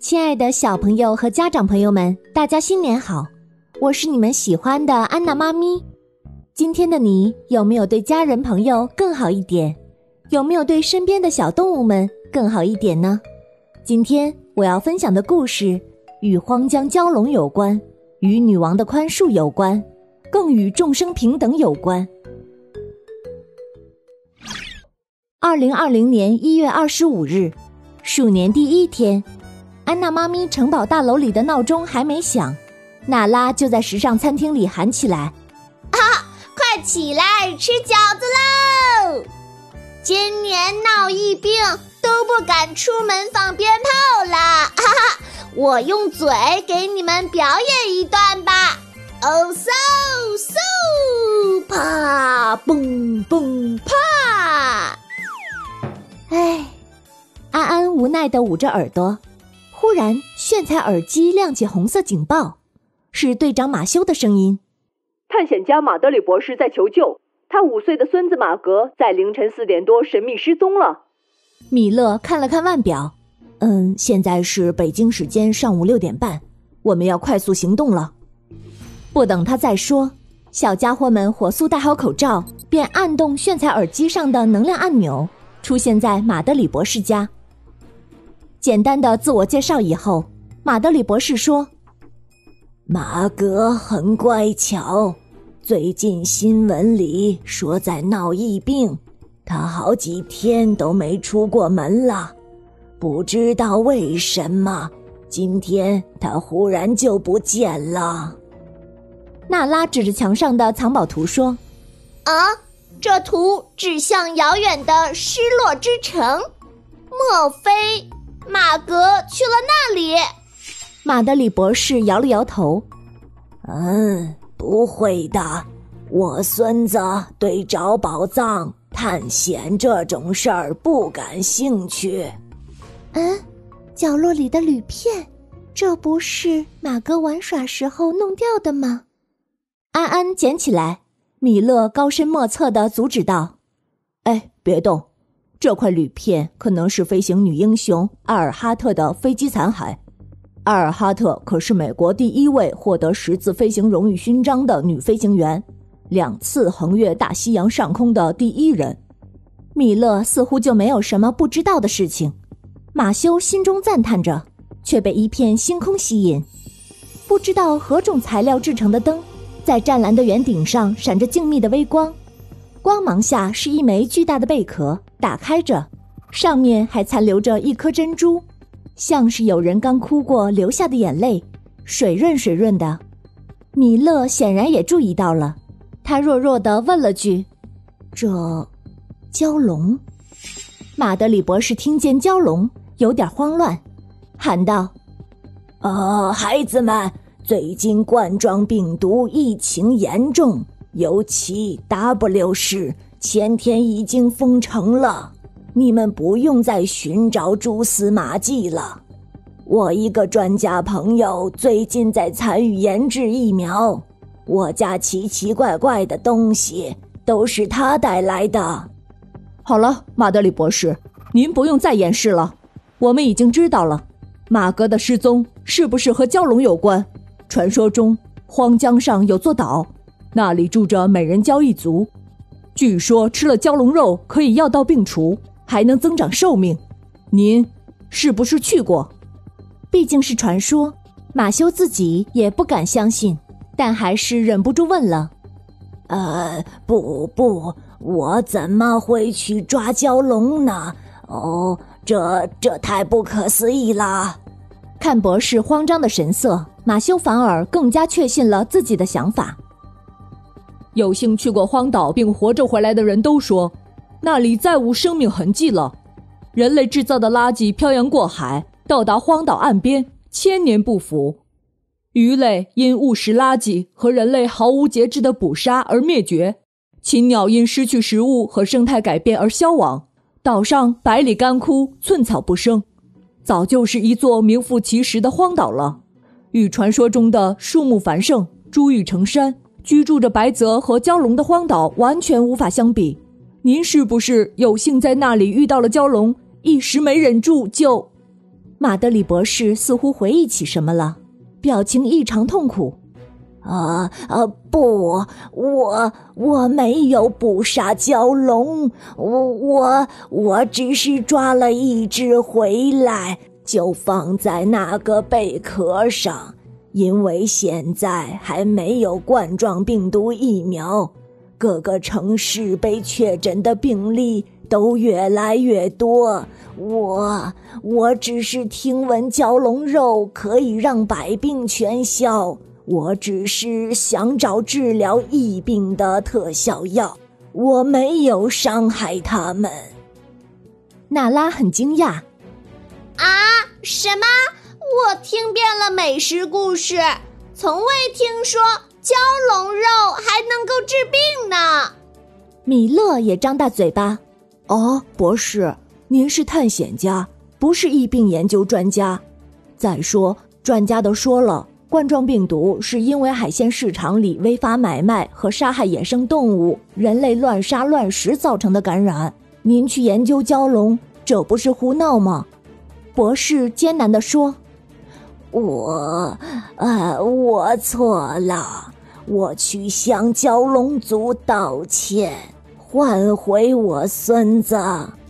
亲爱的小朋友和家长朋友们，大家新年好！我是你们喜欢的安娜妈咪。今天的你有没有对家人朋友更好一点？有没有对身边的小动物们更好一点呢？今天我要分享的故事与荒江蛟龙有关，与女王的宽恕有关，更与众生平等有关。二零二零年一月二十五日，鼠年第一天。安娜妈咪城堡大楼里的闹钟还没响，娜拉就在时尚餐厅里喊起来：“啊，快起来吃饺子喽！今年闹疫病，都不敢出门放鞭炮了。哈哈，我用嘴给你们表演一段吧。哦嗖嗖，啪嘣嘣啪！哎，安安无奈的捂着耳朵。”忽然，炫彩耳机亮起红色警报，是队长马修的声音。探险家马德里博士在求救，他五岁的孙子马格在凌晨四点多神秘失踪了。米勒看了看腕表，嗯，现在是北京时间上午六点半，我们要快速行动了。不等他再说，小家伙们火速戴好口罩，便按动炫彩耳机上的能量按钮，出现在马德里博士家。简单的自我介绍以后，马德里博士说：“马格很乖巧，最近新闻里说在闹疫病，他好几天都没出过门了，不知道为什么今天他忽然就不见了。”娜拉指着墙上的藏宝图说：“啊，这图指向遥远的失落之城，莫非？”马格去了那里？马德里博士摇了摇头。嗯，不会的，我孙子对找宝藏、探险这种事儿不感兴趣。嗯，角落里的铝片，这不是马哥玩耍时候弄掉的吗？安安捡起来，米勒高深莫测的阻止道：“哎，别动。”这块铝片可能是飞行女英雄艾尔哈特的飞机残骸。艾尔哈特可是美国第一位获得十字飞行荣誉勋章的女飞行员，两次横越大西洋上空的第一人。米勒似乎就没有什么不知道的事情。马修心中赞叹着，却被一片星空吸引。不知道何种材料制成的灯，在湛蓝的圆顶上闪着静谧的微光。光芒下是一枚巨大的贝壳，打开着，上面还残留着一颗珍珠，像是有人刚哭过流下的眼泪，水润水润的。米勒显然也注意到了，他弱弱的问了句：“这，蛟龙？”马德里博士听见蛟龙，有点慌乱，喊道：“啊，孩子们，最近冠状病毒疫情严重。”尤其 W 市前天已经封城了，你们不用再寻找蛛丝马迹了。我一个专家朋友最近在参与研制疫苗，我家奇奇怪怪的东西都是他带来的。好了，马德里博士，您不用再掩饰了，我们已经知道了，马格的失踪是不是和蛟龙有关？传说中荒江上有座岛。那里住着美人蕉一族，据说吃了蛟龙肉可以药到病除，还能增长寿命。您是不是去过？毕竟是传说，马修自己也不敢相信，但还是忍不住问了：“呃，不不，我怎么会去抓蛟龙呢？哦，这这太不可思议了！”看博士慌张的神色，马修反而更加确信了自己的想法。有幸去过荒岛并活着回来的人都说，那里再无生命痕迹了。人类制造的垃圾漂洋过海，到达荒岛岸边，千年不腐。鱼类因误食垃圾和人类毫无节制的捕杀而灭绝，禽鸟因失去食物和生态改变而消亡。岛上百里干枯，寸草不生，早就是一座名副其实的荒岛了。与传说中的树木繁盛、珠玉成山。居住着白泽和蛟龙的荒岛完全无法相比。您是不是有幸在那里遇到了蛟龙，一时没忍住就……马德里博士似乎回忆起什么了，表情异常痛苦。啊啊！不，我我没有捕杀蛟龙，我我我只是抓了一只回来，就放在那个贝壳上。因为现在还没有冠状病毒疫苗，各个城市被确诊的病例都越来越多。我我只是听闻蛟龙肉可以让百病全消。我只是想找治疗疫病的特效药，我没有伤害他们。娜拉很惊讶。啊，什么？我听遍了美食故事，从未听说蛟龙肉还能够治病呢。米勒也张大嘴巴。哦，博士，您是探险家，不是疫病研究专家。再说，专家都说了。冠状病毒是因为海鲜市场里违法买卖和杀害野生动物、人类乱杀乱食造成的感染。您去研究蛟龙，这不是胡闹吗？博士艰难地说：“我，啊，我错了，我去向蛟龙族道歉，换回我孙子。